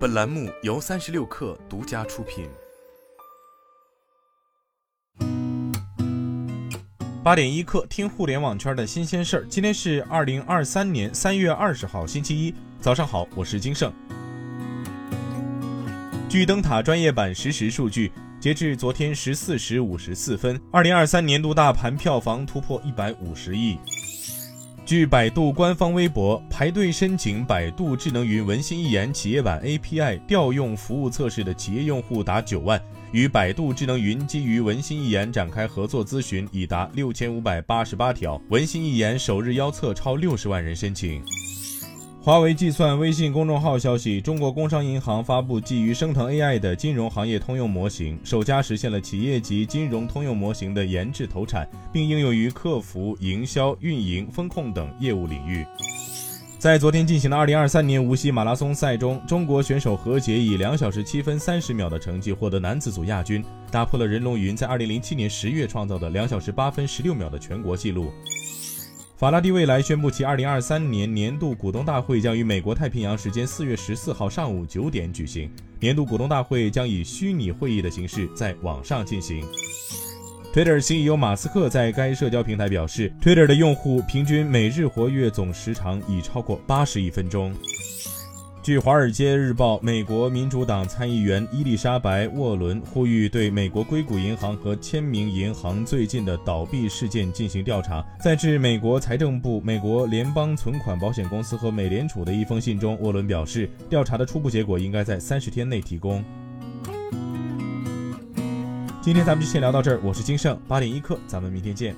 本栏目由三十六氪独家出品。八点一刻，听互联网圈的新鲜事儿。今天是二零二三年三月二十号，星期一，早上好，我是金盛。据灯塔专业版实时数据，截至昨天十四时五十四分，二零二三年度大盘票房突破一百五十亿。据百度官方微博，排队申请百度智能云文心一言企业版 API 调用服务测试的企业用户达九万，与百度智能云基于文心一言展开合作咨询已达六千五百八十八条，文心一言首日邀测超六十万人申请。华为计算微信公众号消息，中国工商银行发布基于升腾 AI 的金融行业通用模型，首家实现了企业级金融通用模型的研制投产，并应用于客服、营销、运营、风控等业务领域。在昨天进行的2023年无锡马拉松赛中，中国选手何洁以两小时七分三十秒的成绩获得男子组亚军，打破了任龙云在2007年十月创造的两小时八分十六秒的全国纪录。法拉第未来宣布，其二零二三年年度股东大会将于美国太平洋时间四月十四号上午九点举行。年度股东大会将以虚拟会议的形式在网上进行。Twitter CEO 马斯克在该社交平台表示，Twitter 的用户平均每日活跃总时长已超过八十亿分钟。据《华尔街日报》，美国民主党参议员伊丽莎白·沃伦呼吁对美国硅谷银行和签名银行最近的倒闭事件进行调查。在致美国财政部、美国联邦存款保险公司和美联储的一封信中，沃伦表示，调查的初步结果应该在三十天内提供。今天咱们就先聊到这儿，我是金盛，八点一刻，咱们明天见。